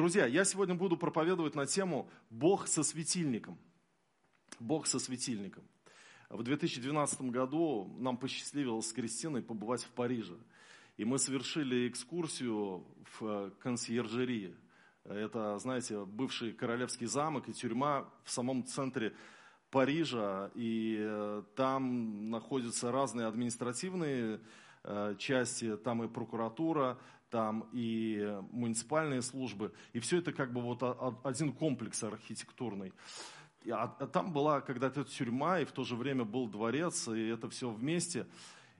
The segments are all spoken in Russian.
Друзья, я сегодня буду проповедовать на тему «Бог со светильником». Бог со светильником. В 2012 году нам посчастливилось с Кристиной побывать в Париже. И мы совершили экскурсию в консьержерии. Это, знаете, бывший королевский замок и тюрьма в самом центре Парижа. И э, там находятся разные административные э, части, там и прокуратура, там и муниципальные службы. И все это как бы вот один комплекс архитектурный. А, а там была когда-то тюрьма, и в то же время был дворец, и это все вместе.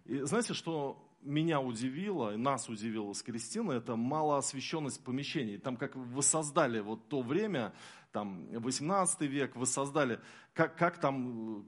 И знаете, что меня удивило, и нас удивило с Кристиной, это малоосвещенность помещений. Там как воссоздали вот то время, там 18 век, воссоздали, как, как там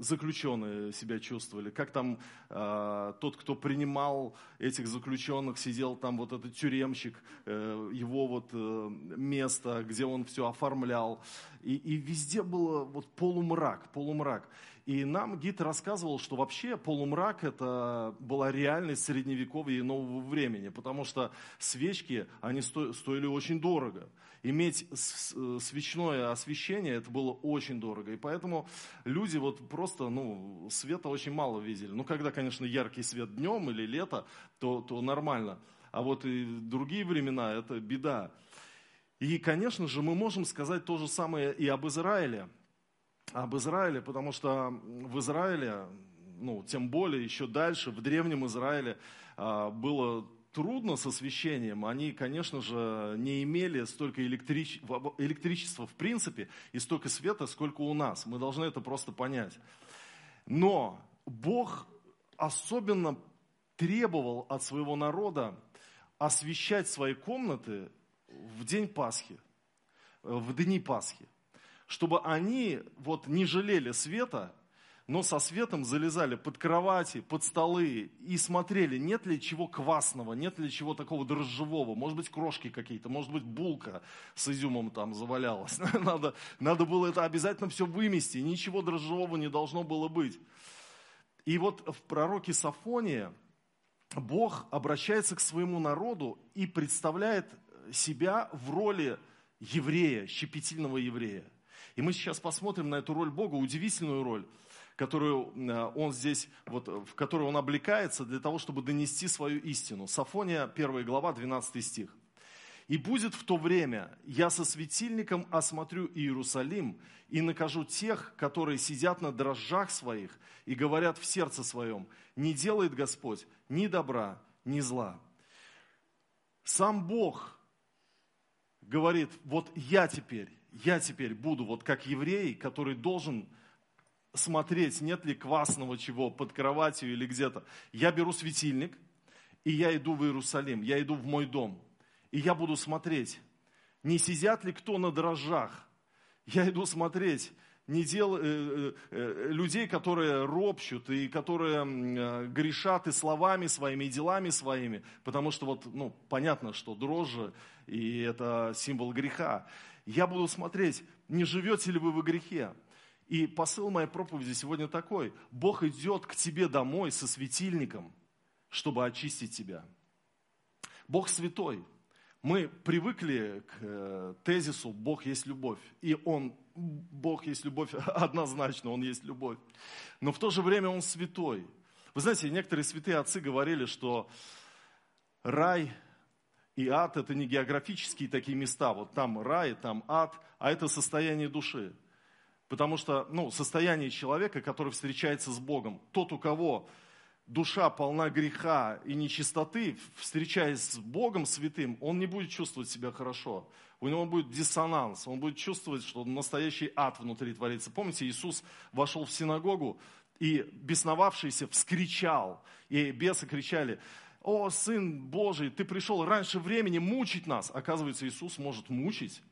заключенные себя чувствовали, как там э, тот, кто принимал этих заключенных, сидел там вот этот тюремщик, э, его вот э, место, где он все оформлял. И, и везде было вот полумрак, полумрак. И нам гид рассказывал, что вообще полумрак это была реальность средневековья и нового времени, потому что свечки, они стоили очень дорого иметь свечное освещение, это было очень дорого. И поэтому люди вот просто, ну, света очень мало видели. Ну, когда, конечно, яркий свет днем или лето, то, то нормально. А вот и другие времена, это беда. И, конечно же, мы можем сказать то же самое и об Израиле. Об Израиле, потому что в Израиле, ну, тем более еще дальше, в Древнем Израиле а, было трудно с освещением. Они, конечно же, не имели столько электрич... электричества в принципе и столько света, сколько у нас. Мы должны это просто понять. Но Бог особенно требовал от своего народа освещать свои комнаты в день Пасхи, в дни Пасхи, чтобы они вот не жалели света но со светом залезали под кровати, под столы и смотрели, нет ли чего квасного, нет ли чего такого дрожжевого, может быть, крошки какие-то, может быть, булка с изюмом там завалялась. Надо, надо было это обязательно все вымести, ничего дрожжевого не должно было быть. И вот в пророке Сафония Бог обращается к своему народу и представляет себя в роли еврея, щепетильного еврея. И мы сейчас посмотрим на эту роль Бога, удивительную роль которую э, он здесь, вот, в которую он облекается для того, чтобы донести свою истину. Сафония, 1 глава, 12 стих. «И будет в то время, я со светильником осмотрю Иерусалим и накажу тех, которые сидят на дрожжах своих и говорят в сердце своем, не делает Господь ни добра, ни зла». Сам Бог говорит, вот я теперь, я теперь буду вот как еврей, который должен смотреть, нет ли квасного чего под кроватью или где-то. Я беру светильник, и я иду в Иерусалим, я иду в мой дом. И я буду смотреть, не сидят ли кто на дрожжах. Я иду смотреть, не дел, э, э, э, людей, которые ропщут и которые э, грешат и словами своими, и делами своими, потому что вот, ну, понятно, что дрожжи, и это символ греха. Я буду смотреть, не живете ли вы во грехе. И посыл моей проповеди сегодня такой. Бог идет к тебе домой со светильником, чтобы очистить тебя. Бог святой. Мы привыкли к э, тезису «Бог есть любовь». И Он, Бог есть любовь, однозначно, Он есть любовь. Но в то же время Он святой. Вы знаете, некоторые святые отцы говорили, что рай и ад – это не географические такие места. Вот там рай, там ад, а это состояние души. Потому что ну, состояние человека, который встречается с Богом, тот, у кого душа полна греха и нечистоты, встречаясь с Богом святым, он не будет чувствовать себя хорошо. У него будет диссонанс, он будет чувствовать, что настоящий ад внутри творится. Помните, Иисус вошел в синагогу, и бесновавшийся вскричал, и бесы кричали, «О, Сын Божий, ты пришел раньше времени мучить нас!» Оказывается, Иисус может мучить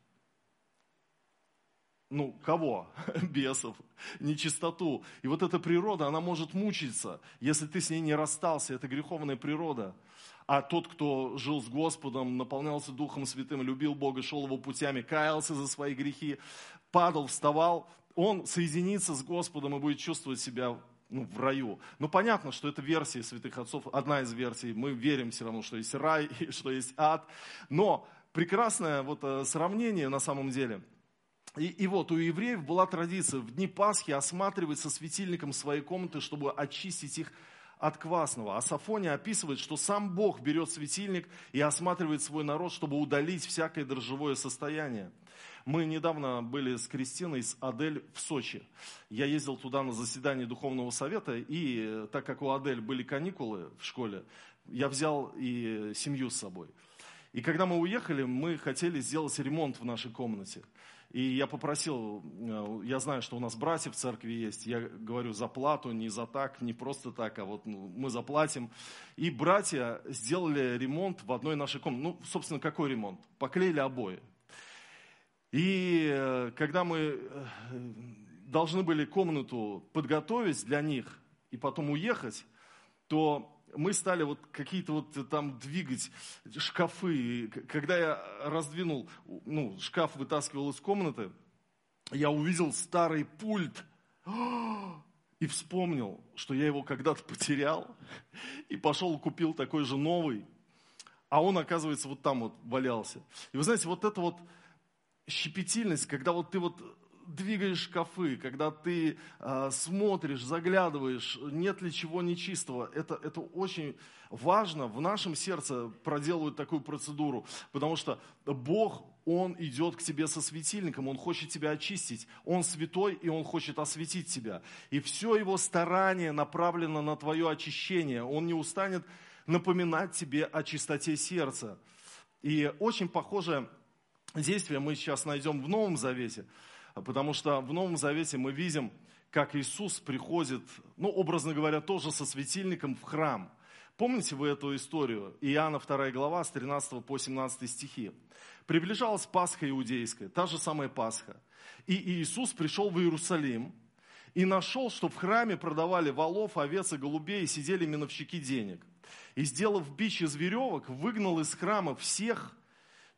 ну, кого? Бесов, нечистоту. И вот эта природа, она может мучиться, если ты с ней не расстался. Это греховная природа. А тот, кто жил с Господом, наполнялся Духом Святым, любил Бога, шел его путями, каялся за свои грехи, падал, вставал, он соединится с Господом и будет чувствовать себя ну, в раю. Ну, понятно, что это версия святых отцов, одна из версий. Мы верим все равно, что есть рай, что есть ад. Но прекрасное вот э, сравнение на самом деле. И, и вот у евреев была традиция в дни Пасхи осматривать со светильником свои комнаты, чтобы очистить их от квасного. А Сафония описывает, что сам Бог берет светильник и осматривает свой народ, чтобы удалить всякое дрожжевое состояние. Мы недавно были с Кристиной, с Адель в Сочи. Я ездил туда на заседание Духовного Совета, и э, так как у Адель были каникулы в школе, я взял и семью с собой. И когда мы уехали, мы хотели сделать ремонт в нашей комнате. И я попросил, э, я знаю, что у нас братья в церкви есть, я говорю за плату, не за так, не просто так, а вот ну, мы заплатим. И братья сделали ремонт в одной нашей комнате. Ну, собственно, какой ремонт? Поклеили обои. И э, когда мы э, должны были комнату подготовить для них и потом уехать, то мы стали вот какие-то вот там двигать шкафы. Когда я раздвинул, ну, шкаф вытаскивал из комнаты, я увидел старый пульт и вспомнил, что я его когда-то потерял, и пошел купил такой же новый, а он, оказывается, вот там вот валялся. И вы знаете, вот это вот щепетильность, когда вот ты вот двигаешь шкафы, когда ты э, смотришь, заглядываешь, нет ли чего нечистого, это, это очень важно. В нашем сердце проделывают такую процедуру, потому что Бог, Он идет к тебе со светильником, Он хочет тебя очистить. Он святой, и Он хочет осветить тебя. И все Его старание направлено на твое очищение. Он не устанет напоминать тебе о чистоте сердца. И очень похожее действие мы сейчас найдем в Новом Завете – потому что в Новом Завете мы видим, как Иисус приходит, ну, образно говоря, тоже со светильником в храм. Помните вы эту историю? Иоанна 2 глава с 13 по 17 стихи. Приближалась Пасха иудейская, та же самая Пасха. И Иисус пришел в Иерусалим и нашел, что в храме продавали волов, овец и голубей, и сидели миновщики денег. И, сделав бич из веревок, выгнал из храма всех,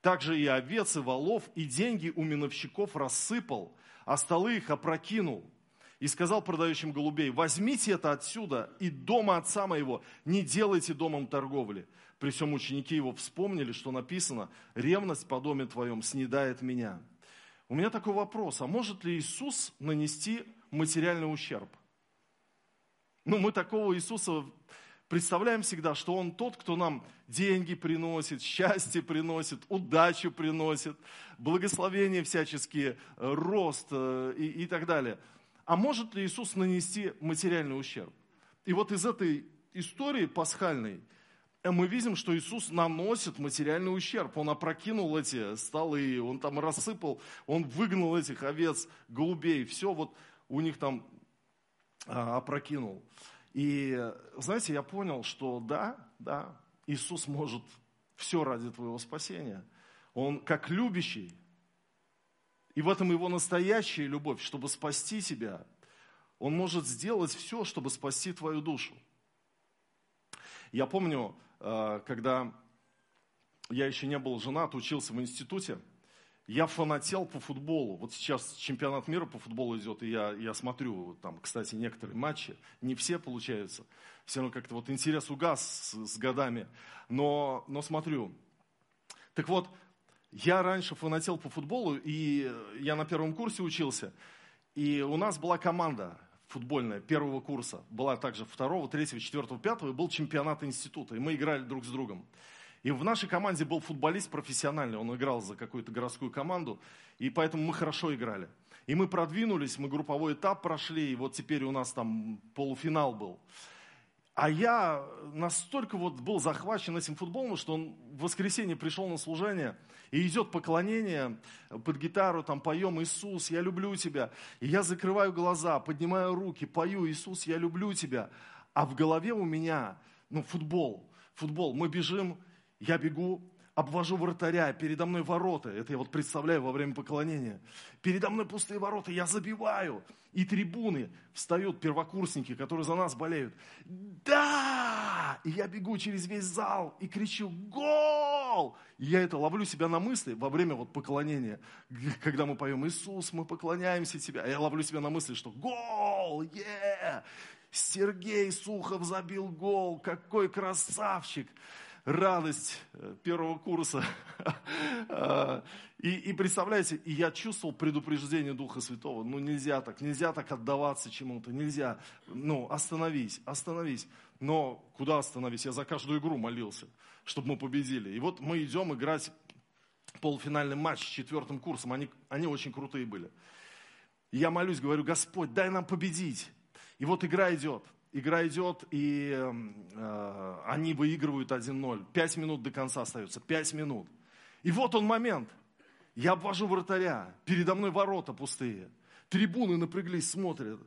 также и овец, и волов, и деньги у миновщиков рассыпал, а столы их опрокинул. И сказал продающим голубей, возьмите это отсюда, и дома отца моего не делайте домом торговли. При всем ученики его вспомнили, что написано, ревность по доме твоем снедает меня. У меня такой вопрос, а может ли Иисус нанести материальный ущерб? Ну, мы такого Иисуса представляем всегда, что Он тот, кто нам деньги приносит, счастье приносит, удачу приносит, благословения всяческие, э, рост э, и, и так далее. А может ли Иисус нанести материальный ущерб? И вот из этой истории пасхальной э, мы видим, что Иисус наносит материальный ущерб. Он опрокинул эти столы, он там рассыпал, он выгнал этих овец, голубей, все вот у них там а, опрокинул. И, знаете, я понял, что да, да, Иисус может все ради твоего спасения. Он как любящий. И в этом его настоящая любовь, чтобы спасти тебя. Он может сделать все, чтобы спасти твою душу. Я помню, э, когда я еще не был женат, учился в институте – я фанател по футболу. Вот сейчас чемпионат мира по футболу идет, и я, я смотрю, там, кстати, некоторые матчи, не все получаются. Все равно как-то вот интерес угас с, с годами, но, но смотрю. Так вот, я раньше фанател по футболу, и я на первом курсе учился, и у нас была команда футбольная первого курса, была также второго, третьего, четвертого, пятого, и был чемпионат института, и мы играли друг с другом. И в нашей команде был футболист профессиональный, он играл за какую-то городскую команду, и поэтому мы хорошо играли. И мы продвинулись, мы групповой этап прошли, и вот теперь у нас там полуфинал был. А я настолько вот был захвачен этим футболом, что он в воскресенье пришел на служение, и идет поклонение под гитару, там поем «Иисус, я люблю тебя». И я закрываю глаза, поднимаю руки, пою «Иисус, я люблю тебя». А в голове у меня, ну, футбол, футбол. Мы бежим, я бегу, обвожу вратаря, передо мной ворота. Это я вот представляю во время поклонения. Передо мной пустые ворота, я забиваю. И трибуны встают, первокурсники, которые за нас болеют. Да! И я бегу через весь зал и кричу «Гол!» И я это ловлю себя на мысли во время вот поклонения. Когда мы поем «Иисус, мы поклоняемся Тебе». Я ловлю себя на мысли, что «Гол! Yeah! Сергей Сухов забил гол! Какой красавчик!» Радость э, первого курса. И, и представляете, и я чувствовал предупреждение Духа Святого. Ну нельзя так, нельзя так отдаваться чему-то, нельзя. Ну остановись, остановись. Но куда остановись? Я за каждую игру молился, чтобы мы победили. И вот мы идем играть полуфинальный матч с четвертым курсом. Они, они очень крутые были. Я молюсь, говорю, Господь, дай нам победить. И вот игра идет. Игра идет, и э, они выигрывают 1-0. Пять минут до конца остается. Пять минут. И вот он момент. Я обвожу вратаря. Передо мной ворота пустые. Трибуны напряглись, смотрят.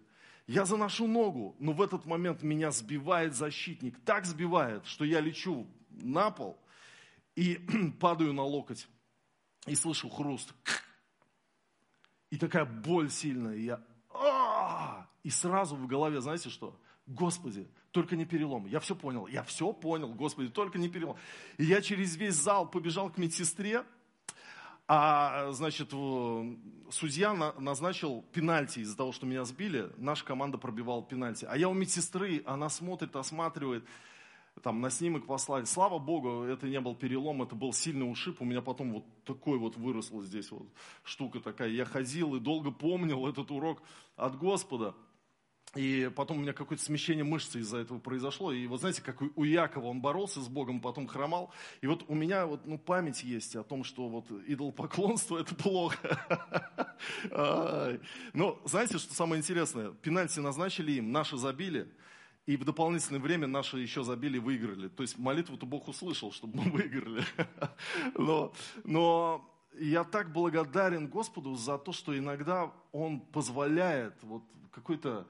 Я заношу ногу, но в этот момент меня сбивает защитник. Так сбивает, что я лечу на пол и падаю на локоть. И слышу хруст. И такая боль сильная. И я... И сразу в голове, знаете что? Господи, только не перелом. Я все понял, я все понял, Господи, только не перелом. И я через весь зал побежал к медсестре, а, значит, судья назначил пенальти из-за того, что меня сбили. Наша команда пробивала пенальти. А я у медсестры, она смотрит, осматривает, там на снимок послали. Слава Богу, это не был перелом, это был сильный ушиб. У меня потом вот такой вот выросла здесь вот штука такая. Я ходил и долго помнил этот урок от Господа. И потом у меня какое-то смещение мышцы из-за этого произошло. И вот знаете, как у Якова он боролся с Богом, потом хромал. И вот у меня вот, ну, память есть о том, что вот идолопоклонство – это плохо. Но знаете, что самое интересное? Пенальти назначили им, наши забили. И в дополнительное время наши еще забили и выиграли. То есть молитву-то Бог услышал, чтобы мы выиграли. Но, но я так благодарен Господу за то, что иногда Он позволяет вот какой-то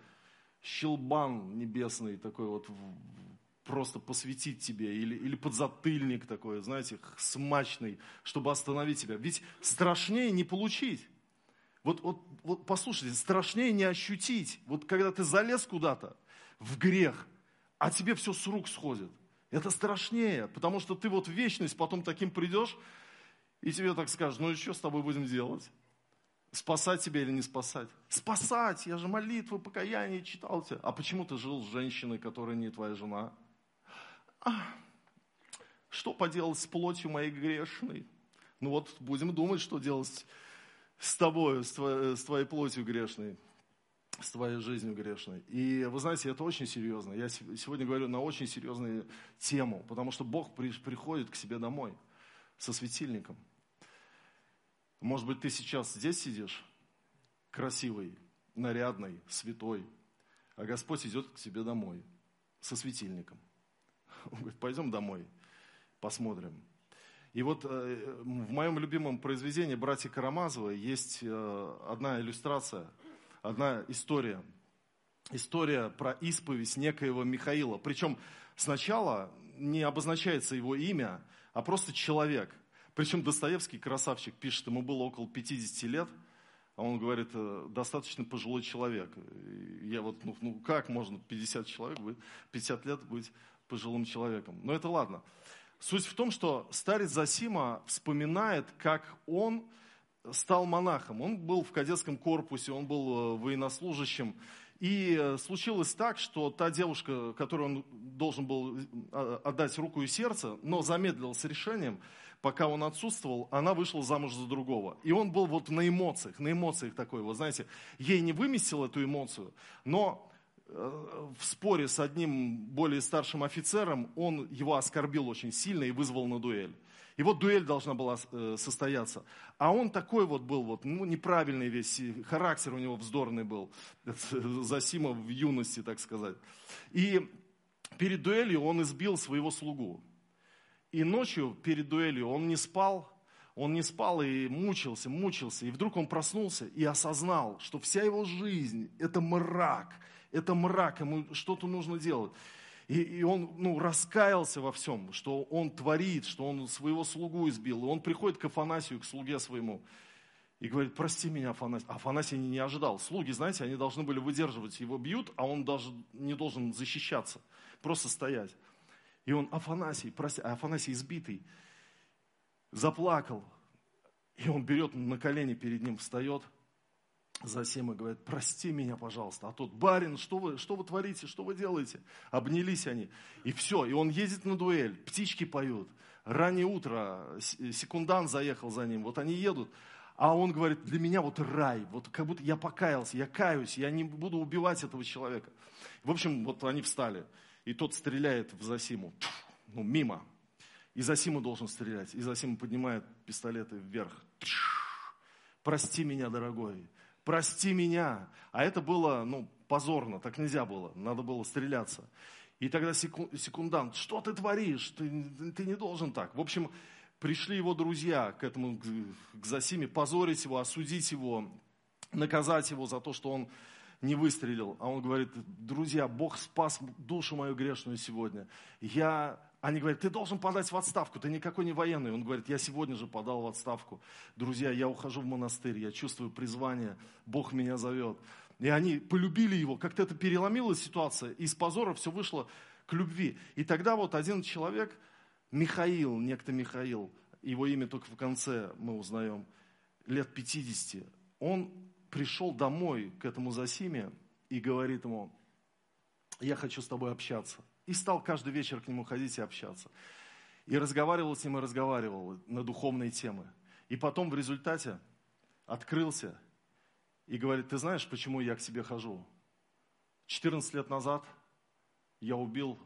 щелбан небесный такой вот просто посвятить тебе, или, или подзатыльник такой, знаете, смачный, чтобы остановить тебя. Ведь страшнее не получить. Вот, вот, вот послушайте, страшнее не ощутить. Вот когда ты залез куда-то в грех, а тебе все с рук сходит. Это страшнее, потому что ты вот в вечность потом таким придешь, и тебе так скажут, ну и что с тобой будем делать? Спасать тебя или не спасать? Спасать! Я же молитвы, покаяние читал тебе. А почему ты жил с женщиной, которая не твоя жена? А, что поделать с плотью моей грешной? Ну вот будем думать, что делать с тобой, с твоей, с твоей плотью грешной, с твоей жизнью грешной. И вы знаете, это очень серьезно. Я сегодня говорю на очень серьезную тему, потому что Бог приходит к себе домой со светильником – может быть, ты сейчас здесь сидишь, красивый, нарядный, святой, а Господь идет к тебе домой со светильником. Он говорит, пойдем домой, посмотрим. И вот э, в моем любимом произведении «Братья Карамазовы» есть э, одна иллюстрация, одна история. История про исповедь некоего Михаила. Причем сначала не обозначается его имя, а просто человек – причем Достоевский, красавчик, пишет, ему было около 50 лет, а он говорит, «Э, достаточно пожилой человек. Я вот, ну, ну как можно 50 человек быть, 50 лет быть пожилым человеком? Но это ладно. Суть в том, что старец Засима вспоминает, как он стал монахом. Он был в кадетском корпусе, он был э, военнослужащим. И э, случилось так, что та девушка, которой он должен был отдать руку и сердце, но замедлил с решением, пока он отсутствовал, она вышла замуж за другого. И он был вот на эмоциях, на эмоциях такой, вот знаете, ей не выместил эту эмоцию, но э, в споре с одним более старшим офицером он его оскорбил очень сильно и вызвал на дуэль. И вот дуэль должна была э, состояться. А он такой вот был, вот, ну, неправильный весь, характер у него вздорный был. Засима в юности, так сказать. И перед дуэлью он избил своего слугу. И ночью перед дуэлью он не спал, он не спал и мучился, мучился. И вдруг он проснулся и осознал, что вся его жизнь – это мрак, это мрак, ему что-то нужно делать. И, и он ну, раскаялся во всем, что он творит, что он своего слугу избил. И он приходит к Афанасию, к слуге своему, и говорит, прости меня, Афанасий. Афанасий не, ожидал. Слуги, знаете, они должны были выдерживать. Его бьют, а он даже не должен защищаться, просто стоять. И он, Афанасий, прости, Афанасий избитый, заплакал. И он берет на колени перед ним, встает, Засима говорит, прости меня, пожалуйста. А тот, барин, что вы, что вы творите, что вы делаете? Обнялись они. И все, и он едет на дуэль, птички поют. Раннее утро, секундант заехал за ним, вот они едут. А он говорит, для меня вот рай, вот как будто я покаялся, я каюсь, я не буду убивать этого человека. В общем, вот они встали, и тот стреляет в Засиму, ну, мимо. И Засима должен стрелять. И Засима поднимает пистолеты вверх. Прости меня, дорогой прости меня. А это было, ну, позорно, так нельзя было, надо было стреляться. И тогда секундант, что ты творишь, ты, ты не должен так. В общем, пришли его друзья к этому, к Засиме, позорить его, осудить его, наказать его за то, что он не выстрелил. А он говорит, друзья, Бог спас душу мою грешную сегодня. Я они говорят, ты должен подать в отставку, ты никакой не военный. Он говорит, я сегодня же подал в отставку. Друзья, я ухожу в монастырь, я чувствую призвание, Бог меня зовет. И они полюбили его, как-то это переломилась ситуация, и из позора все вышло к любви. И тогда вот один человек, Михаил, некто Михаил, его имя только в конце мы узнаем, лет 50, он пришел домой к этому Засиме и говорит ему, я хочу с тобой общаться. И стал каждый вечер к нему ходить и общаться. И разговаривал с ним и разговаривал на духовные темы. И потом в результате открылся и говорит, ты знаешь, почему я к тебе хожу? 14 лет назад я убил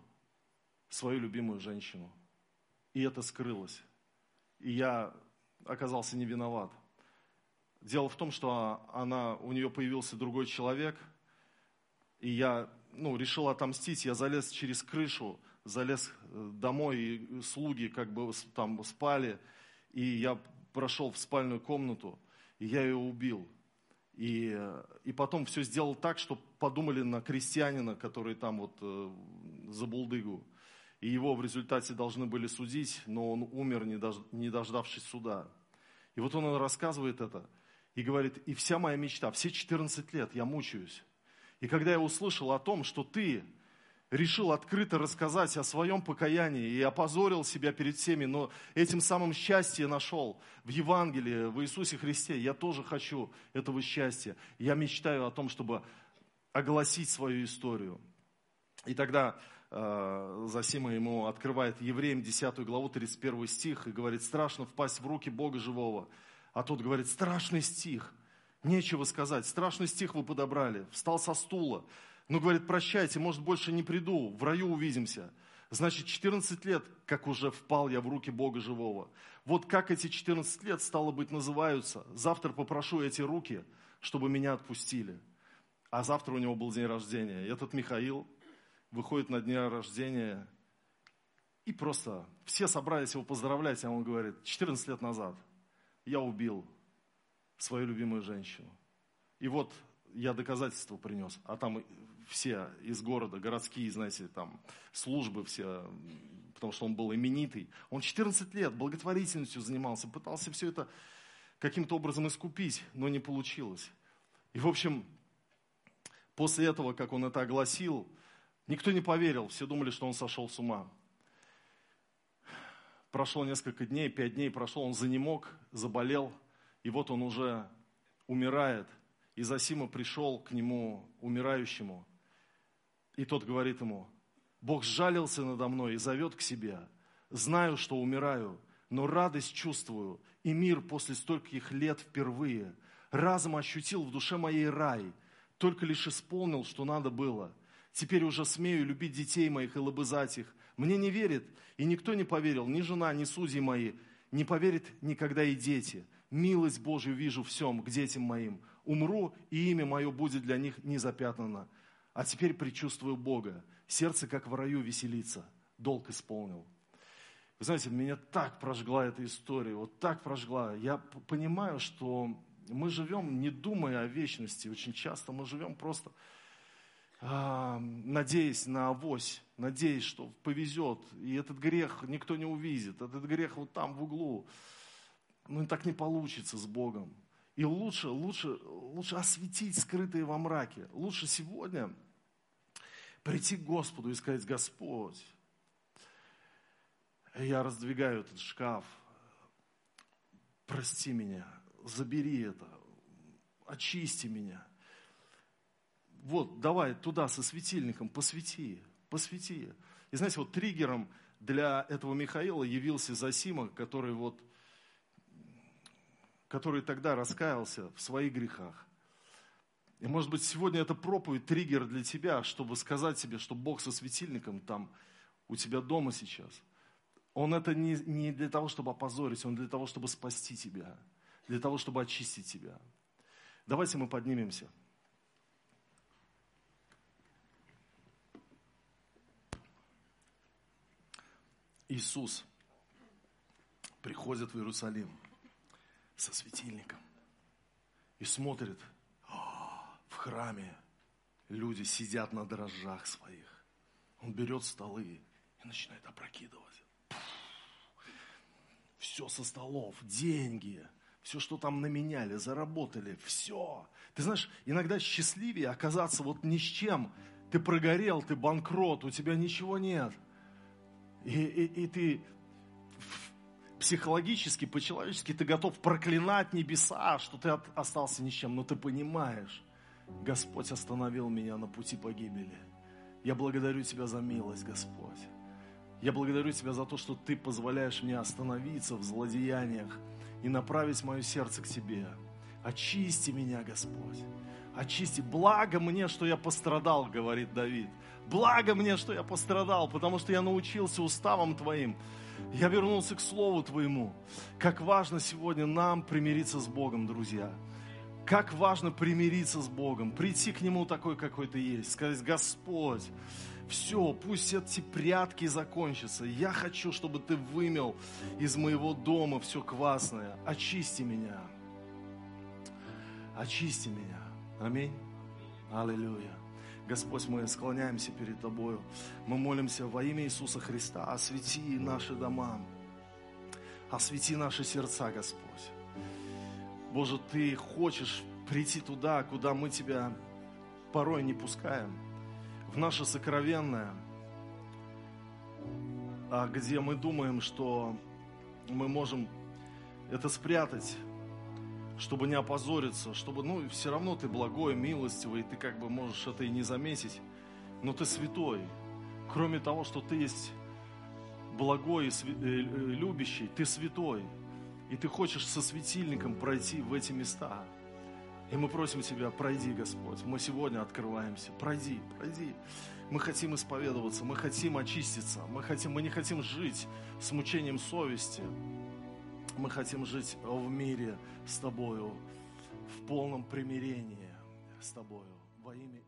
свою любимую женщину. И это скрылось. И я оказался не виноват. Дело в том, что она, у нее появился другой человек, и я ну, решил отомстить, я залез через крышу, залез э, домой, и слуги как бы там спали, и я прошел в спальную комнату, и я ее убил. И, и потом все сделал так, что подумали на крестьянина, который там вот э, за булдыгу. И его в результате должны были судить, но он умер, не, дож, не дождавшись суда. И вот он рассказывает это и говорит, и вся моя мечта, все 14 лет я мучаюсь. И когда я услышал о том, что ты решил открыто рассказать о своем покаянии и опозорил себя перед всеми, но этим самым счастье нашел в Евангелии, в Иисусе Христе. Я тоже хочу этого счастья. Я мечтаю о том, чтобы огласить свою историю. И тогда э, Засима ему открывает Евреям 10 главу 31 стих и говорит, страшно впасть в руки Бога живого. А тот говорит, страшный стих – Нечего сказать. Страшный стих вы подобрали. Встал со стула. Ну, говорит, прощайте, может, больше не приду, в раю увидимся. Значит, 14 лет, как уже впал я в руки Бога живого. Вот как эти 14 лет, стало быть, называются. Завтра попрошу эти руки, чтобы меня отпустили. А завтра у него был день рождения. И этот Михаил выходит на день рождения, и просто все собрались его поздравлять, а он говорит, 14 лет назад я убил свою любимую женщину. И вот я доказательства принес, а там все из города, городские, знаете, там службы все, потому что он был именитый. Он 14 лет благотворительностью занимался, пытался все это каким-то образом искупить, но не получилось. И, в общем, после этого, как он это огласил, никто не поверил, все думали, что он сошел с ума. Прошло несколько дней, пять дней прошло, он занемог, заболел – и вот он уже умирает, и Засима пришел к нему, умирающему, и тот говорит ему, Бог сжалился надо мной и зовет к себе. Знаю, что умираю, но радость чувствую, и мир после стольких лет впервые. Разом ощутил в душе моей рай, только лишь исполнил, что надо было. Теперь уже смею любить детей моих и лобызать их. Мне не верит, и никто не поверил, ни жена, ни судьи мои. Не поверит никогда и дети милость Божью вижу всем к детям моим. Умру, и имя мое будет для них не запятнано. А теперь предчувствую Бога. Сердце, как в раю, веселится. Долг исполнил. Вы знаете, меня так прожгла эта история, вот так прожгла. Я понимаю, что мы живем, не думая о вечности. Очень часто мы живем просто, надеясь на авось, надеясь, что повезет. И этот грех никто не увидит. Этот грех вот там в углу ну так не получится с Богом. И лучше, лучше, лучше осветить скрытые во мраке. Лучше сегодня прийти к Господу и сказать, Господь, я раздвигаю этот шкаф, прости меня, забери это, очисти меня. Вот, давай туда со светильником, посвети, посвети. И знаете, вот триггером для этого Михаила явился Засима, который вот, который тогда раскаялся в своих грехах. И может быть сегодня это проповедь, триггер для тебя, чтобы сказать себе, что Бог со светильником там у тебя дома сейчас. Он это не, не для того, чтобы опозорить, он для того, чтобы спасти тебя, для того, чтобы очистить тебя. Давайте мы поднимемся. Иисус приходит в Иерусалим со светильником и смотрит, в храме люди сидят на дрожжах своих. Он берет столы и начинает опрокидывать. Все со столов, деньги, все, что там наменяли, заработали, все. Ты знаешь, иногда счастливее оказаться вот ни с чем. Ты прогорел, ты банкрот, у тебя ничего нет – и, и, и ты психологически, по-человечески, ты готов проклинать небеса, что ты от, остался ни с чем. Но ты понимаешь, Господь остановил меня на пути погибели. Я благодарю Тебя за милость, Господь. Я благодарю Тебя за то, что Ты позволяешь мне остановиться в злодеяниях и направить мое сердце к Тебе. Очисти меня, Господь. Очисти. Благо мне, что я пострадал, говорит Давид. Благо мне, что я пострадал, потому что я научился уставам Твоим. Я вернулся к Слову Твоему. Как важно сегодня нам примириться с Богом, друзья. Как важно примириться с Богом, прийти к Нему такой, какой ты есть, сказать, Господь, все, пусть эти прятки закончатся. Я хочу, чтобы Ты вымел из моего дома все квасное. Очисти меня. Очисти меня. Аминь. Аллилуйя. Господь, мы склоняемся перед Тобою. Мы молимся во имя Иисуса Христа. Освети наши дома. Освети наши сердца, Господь. Боже, Ты хочешь прийти туда, куда мы Тебя порой не пускаем. В наше сокровенное, а где мы думаем, что мы можем это спрятать, чтобы не опозориться, чтобы, ну, все равно ты благой, милостивый, ты как бы можешь это и не заметить, но ты святой. Кроме того, что ты есть благой и э, э, любящий, ты святой. И ты хочешь со светильником пройти в эти места. И мы просим Тебя, пройди, Господь. Мы сегодня открываемся. Пройди, пройди. Мы хотим исповедоваться, мы хотим очиститься, мы, хотим, мы не хотим жить с мучением совести. Мы хотим жить в мире с Тобою, в полном примирении с Тобою во имя